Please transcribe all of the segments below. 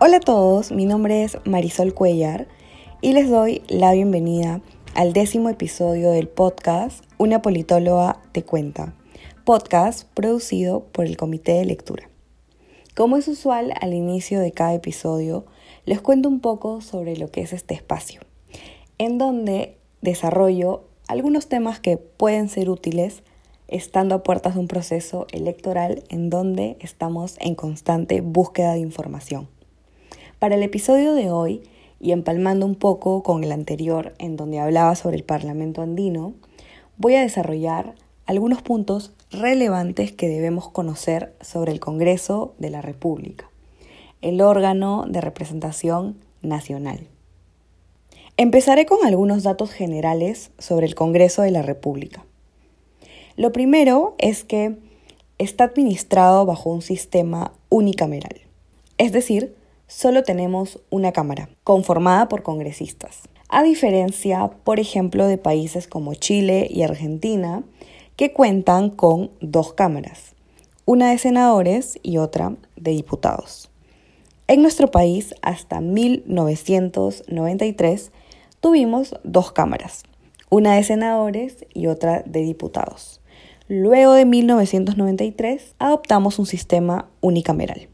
Hola a todos, mi nombre es Marisol Cuellar y les doy la bienvenida al décimo episodio del podcast Una politóloga te cuenta, podcast producido por el Comité de Lectura. Como es usual, al inicio de cada episodio les cuento un poco sobre lo que es este espacio, en donde desarrollo algunos temas que pueden ser útiles estando a puertas de un proceso electoral en donde estamos en constante búsqueda de información. Para el episodio de hoy, y empalmando un poco con el anterior en donde hablaba sobre el Parlamento andino, voy a desarrollar algunos puntos relevantes que debemos conocer sobre el Congreso de la República, el órgano de representación nacional. Empezaré con algunos datos generales sobre el Congreso de la República. Lo primero es que está administrado bajo un sistema unicameral, es decir, solo tenemos una Cámara, conformada por congresistas. A diferencia, por ejemplo, de países como Chile y Argentina, que cuentan con dos cámaras, una de senadores y otra de diputados. En nuestro país, hasta 1993, tuvimos dos cámaras, una de senadores y otra de diputados. Luego de 1993, adoptamos un sistema unicameral.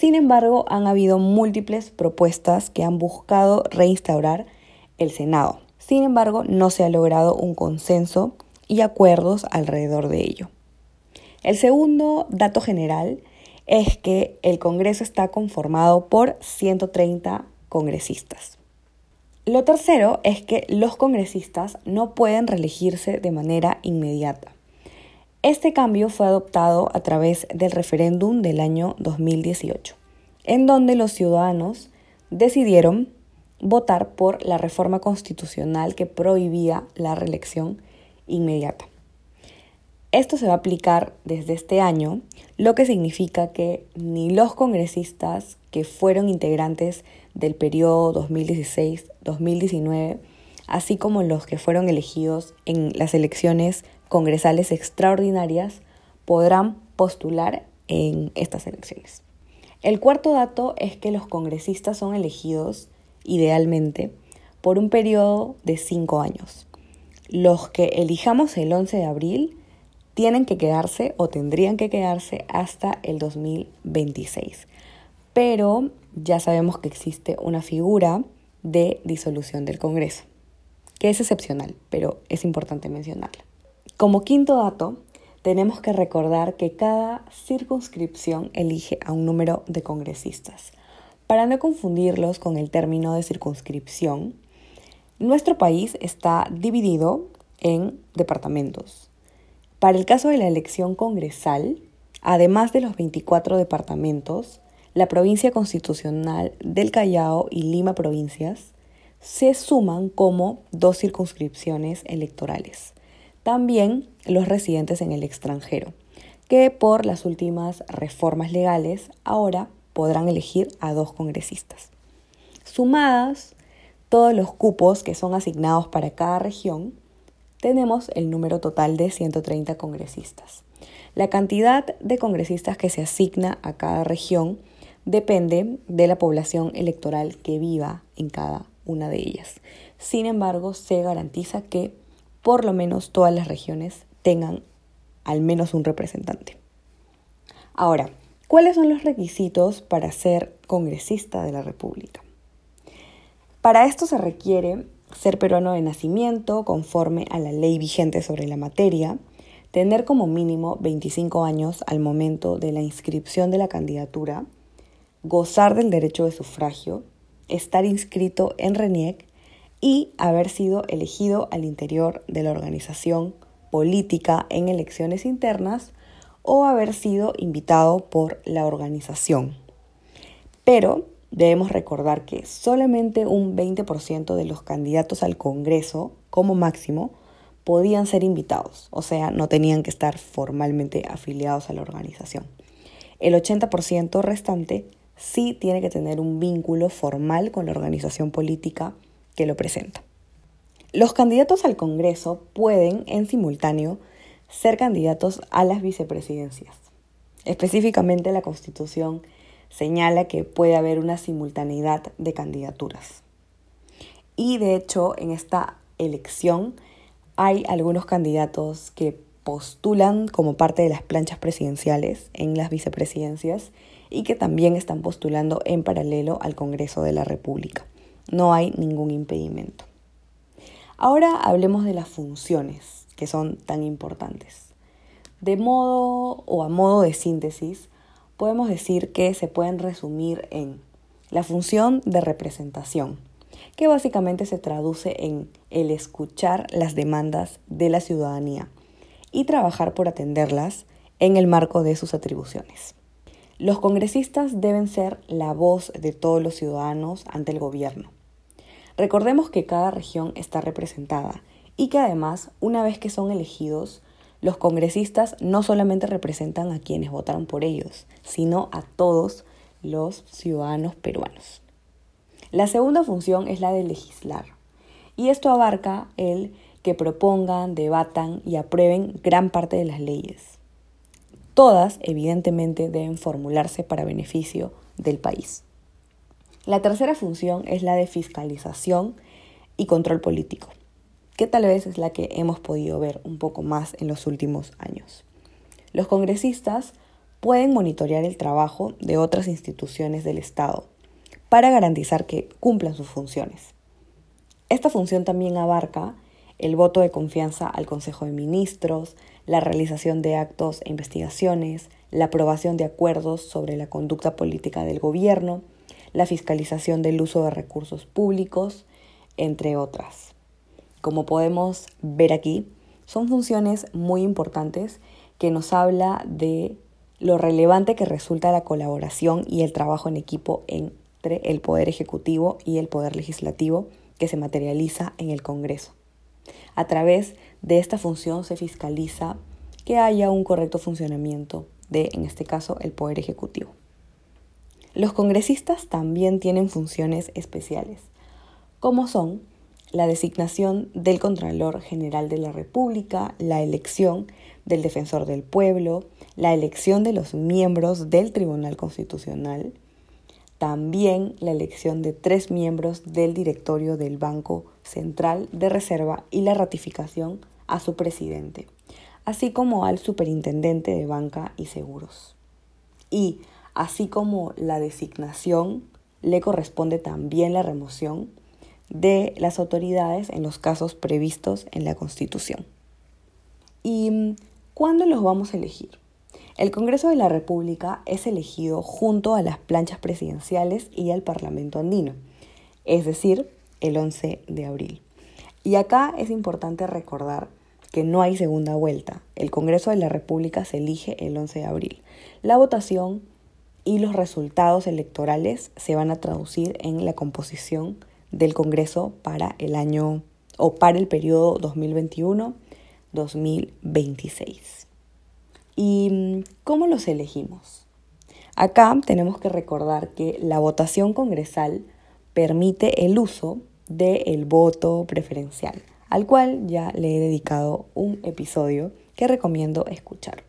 Sin embargo, han habido múltiples propuestas que han buscado reinstaurar el Senado. Sin embargo, no se ha logrado un consenso y acuerdos alrededor de ello. El segundo dato general es que el Congreso está conformado por 130 congresistas. Lo tercero es que los congresistas no pueden reelegirse de manera inmediata. Este cambio fue adoptado a través del referéndum del año 2018, en donde los ciudadanos decidieron votar por la reforma constitucional que prohibía la reelección inmediata. Esto se va a aplicar desde este año, lo que significa que ni los congresistas que fueron integrantes del periodo 2016-2019, así como los que fueron elegidos en las elecciones congresales extraordinarias podrán postular en estas elecciones. El cuarto dato es que los congresistas son elegidos, idealmente, por un periodo de cinco años. Los que elijamos el 11 de abril tienen que quedarse o tendrían que quedarse hasta el 2026. Pero ya sabemos que existe una figura de disolución del Congreso, que es excepcional, pero es importante mencionarla. Como quinto dato, tenemos que recordar que cada circunscripción elige a un número de congresistas. Para no confundirlos con el término de circunscripción, nuestro país está dividido en departamentos. Para el caso de la elección congresal, además de los 24 departamentos, la provincia constitucional del Callao y Lima provincias se suman como dos circunscripciones electorales también los residentes en el extranjero, que por las últimas reformas legales ahora podrán elegir a dos congresistas. Sumadas todos los cupos que son asignados para cada región, tenemos el número total de 130 congresistas. La cantidad de congresistas que se asigna a cada región depende de la población electoral que viva en cada una de ellas. Sin embargo, se garantiza que por lo menos todas las regiones tengan al menos un representante. Ahora, ¿cuáles son los requisitos para ser congresista de la República? Para esto se requiere ser peruano de nacimiento conforme a la ley vigente sobre la materia, tener como mínimo 25 años al momento de la inscripción de la candidatura, gozar del derecho de sufragio, estar inscrito en RENIEC y haber sido elegido al interior de la organización política en elecciones internas o haber sido invitado por la organización. Pero debemos recordar que solamente un 20% de los candidatos al Congreso, como máximo, podían ser invitados, o sea, no tenían que estar formalmente afiliados a la organización. El 80% restante sí tiene que tener un vínculo formal con la organización política lo presenta. Los candidatos al Congreso pueden, en simultáneo, ser candidatos a las vicepresidencias. Específicamente la Constitución señala que puede haber una simultaneidad de candidaturas. Y de hecho, en esta elección hay algunos candidatos que postulan como parte de las planchas presidenciales en las vicepresidencias y que también están postulando en paralelo al Congreso de la República. No hay ningún impedimento. Ahora hablemos de las funciones que son tan importantes. De modo o a modo de síntesis, podemos decir que se pueden resumir en la función de representación, que básicamente se traduce en el escuchar las demandas de la ciudadanía y trabajar por atenderlas en el marco de sus atribuciones. Los congresistas deben ser la voz de todos los ciudadanos ante el gobierno. Recordemos que cada región está representada y que además, una vez que son elegidos, los congresistas no solamente representan a quienes votaron por ellos, sino a todos los ciudadanos peruanos. La segunda función es la de legislar, y esto abarca el que propongan, debatan y aprueben gran parte de las leyes. Todas, evidentemente, deben formularse para beneficio del país. La tercera función es la de fiscalización y control político, que tal vez es la que hemos podido ver un poco más en los últimos años. Los congresistas pueden monitorear el trabajo de otras instituciones del Estado para garantizar que cumplan sus funciones. Esta función también abarca el voto de confianza al Consejo de Ministros, la realización de actos e investigaciones, la aprobación de acuerdos sobre la conducta política del gobierno, la fiscalización del uso de recursos públicos, entre otras. Como podemos ver aquí, son funciones muy importantes que nos habla de lo relevante que resulta la colaboración y el trabajo en equipo entre el Poder Ejecutivo y el Poder Legislativo que se materializa en el Congreso. A través de esta función se fiscaliza que haya un correcto funcionamiento de, en este caso, el Poder Ejecutivo. Los congresistas también tienen funciones especiales, como son la designación del Contralor General de la República, la elección del Defensor del Pueblo, la elección de los miembros del Tribunal Constitucional, también la elección de tres miembros del directorio del Banco Central de Reserva y la ratificación a su presidente, así como al superintendente de banca y seguros. Y así como la designación, le corresponde también la remoción de las autoridades en los casos previstos en la Constitución. ¿Y cuándo los vamos a elegir? El Congreso de la República es elegido junto a las planchas presidenciales y al Parlamento andino, es decir, el 11 de abril. Y acá es importante recordar que no hay segunda vuelta. El Congreso de la República se elige el 11 de abril. La votación y los resultados electorales se van a traducir en la composición del Congreso para el año o para el periodo 2021-2026. ¿Y cómo los elegimos? Acá tenemos que recordar que la votación congresal permite el uso del voto preferencial, al cual ya le he dedicado un episodio que recomiendo escuchar.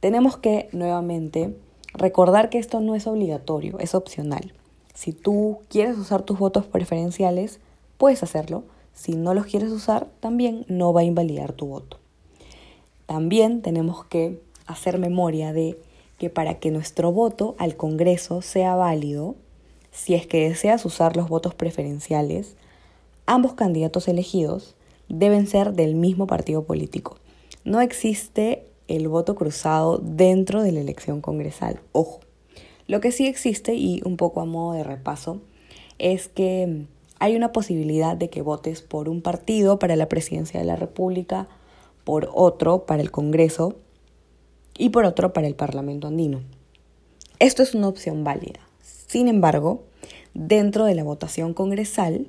Tenemos que nuevamente recordar que esto no es obligatorio, es opcional. Si tú quieres usar tus votos preferenciales, puedes hacerlo. Si no los quieres usar, también no va a invalidar tu voto. También tenemos que hacer memoria de que para que nuestro voto al Congreso sea válido, si es que deseas usar los votos preferenciales, ambos candidatos elegidos deben ser del mismo partido político. No existe el voto cruzado dentro de la elección congresal. Ojo. Lo que sí existe, y un poco a modo de repaso, es que hay una posibilidad de que votes por un partido para la presidencia de la República, por otro para el Congreso y por otro para el Parlamento andino. Esto es una opción válida. Sin embargo, dentro de la votación congresal,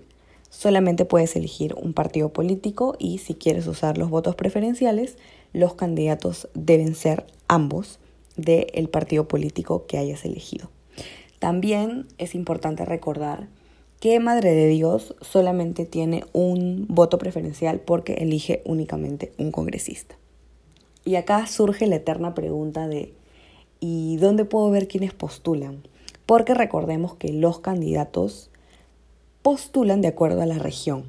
solamente puedes elegir un partido político y si quieres usar los votos preferenciales, los candidatos deben ser ambos del partido político que hayas elegido. También es importante recordar que Madre de Dios solamente tiene un voto preferencial porque elige únicamente un congresista. Y acá surge la eterna pregunta de, ¿Y dónde puedo ver quiénes postulan? Porque recordemos que los candidatos postulan de acuerdo a la región.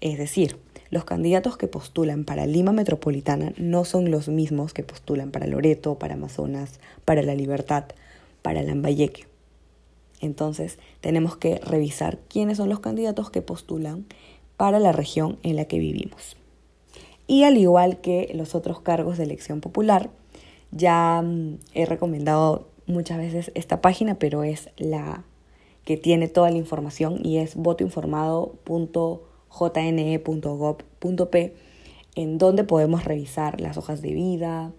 Es decir, los candidatos que postulan para Lima Metropolitana no son los mismos que postulan para Loreto, para Amazonas, para La Libertad, para Lambayeque. Entonces, tenemos que revisar quiénes son los candidatos que postulan para la región en la que vivimos. Y al igual que los otros cargos de elección popular, ya mm, he recomendado muchas veces esta página, pero es la que tiene toda la información y es votoinformado.jne.gov.p, en donde podemos revisar las hojas de vida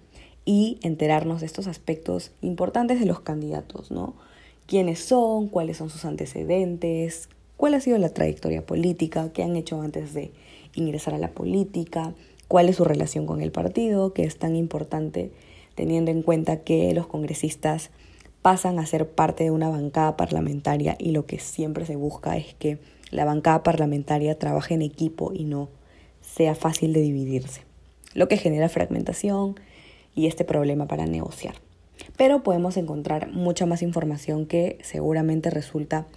y enterarnos de estos aspectos importantes de los candidatos, ¿no? quiénes son, cuáles son sus antecedentes, cuál ha sido la trayectoria política, qué han hecho antes de ingresar a la política, cuál es su relación con el partido, que es tan importante teniendo en cuenta que los congresistas pasan a ser parte de una bancada parlamentaria y lo que siempre se busca es que la bancada parlamentaria trabaje en equipo y no sea fácil de dividirse, lo que genera fragmentación y este problema para negociar pero podemos encontrar mucha más información que seguramente resulta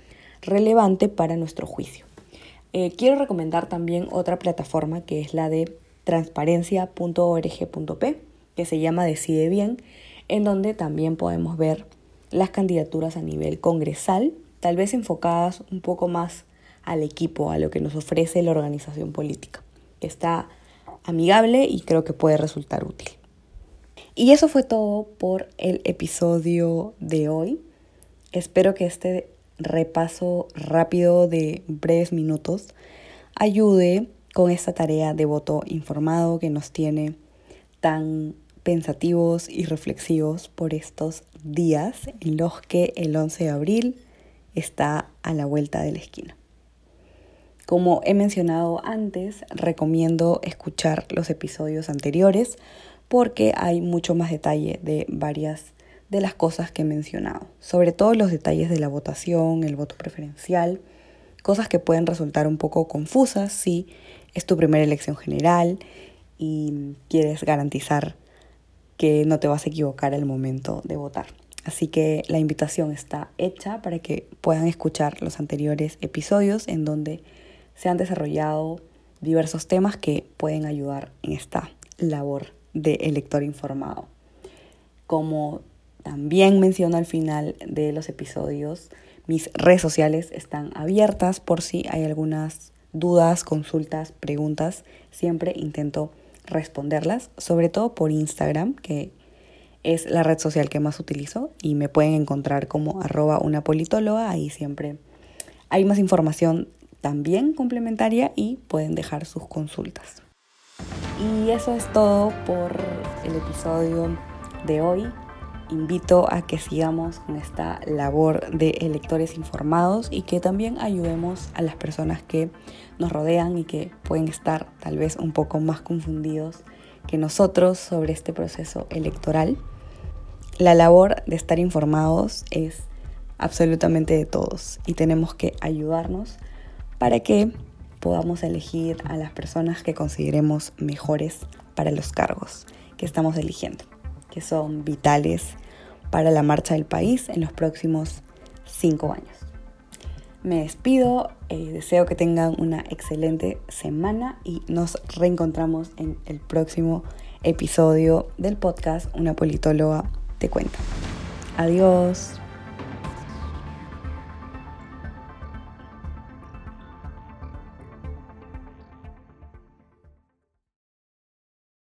relevante para nuestro juicio. Eh, quiero recomendar también otra plataforma que es la de transparencia.org.p, que se llama Decide Bien, en donde también podemos ver las candidaturas a nivel congresal, tal vez enfocadas un poco más al equipo, a lo que nos ofrece la organización política, está amigable y creo que puede resultar útil. Y eso fue todo por el episodio de hoy. Espero que este repaso rápido de breves minutos ayude con esta tarea de voto informado que nos tiene tan pensativos y reflexivos por estos días en los que el 11 de abril está a la vuelta de la esquina. Como he mencionado antes, recomiendo escuchar los episodios anteriores porque hay mucho más detalle de varias de las cosas que he mencionado, sobre todo los detalles de la votación, el voto preferencial, cosas que pueden resultar un poco confusas si es tu primera elección general y quieres garantizar que no te vas a equivocar al momento de votar. Así que la invitación está hecha para que puedan escuchar los anteriores episodios en donde se han desarrollado diversos temas que pueden ayudar en esta labor de elector informado. Como también menciono al final de los episodios, mis redes sociales están abiertas por si hay algunas dudas, consultas, preguntas. Siempre intento responderlas, sobre todo por Instagram, que es la red social que más utilizo y me pueden encontrar como arroba una politóloga. Ahí siempre hay más información también complementaria y pueden dejar sus consultas. Y eso es todo por el episodio de hoy. Invito a que sigamos con esta labor de electores informados y que también ayudemos a las personas que nos rodean y que pueden estar tal vez un poco más confundidos que nosotros sobre este proceso electoral. La labor de estar informados es absolutamente de todos y tenemos que ayudarnos para que podamos elegir a las personas que consideremos mejores para los cargos que estamos eligiendo, que son vitales para la marcha del país en los próximos cinco años. Me despido, eh, deseo que tengan una excelente semana y nos reencontramos en el próximo episodio del podcast Una politóloga te cuenta. Adiós.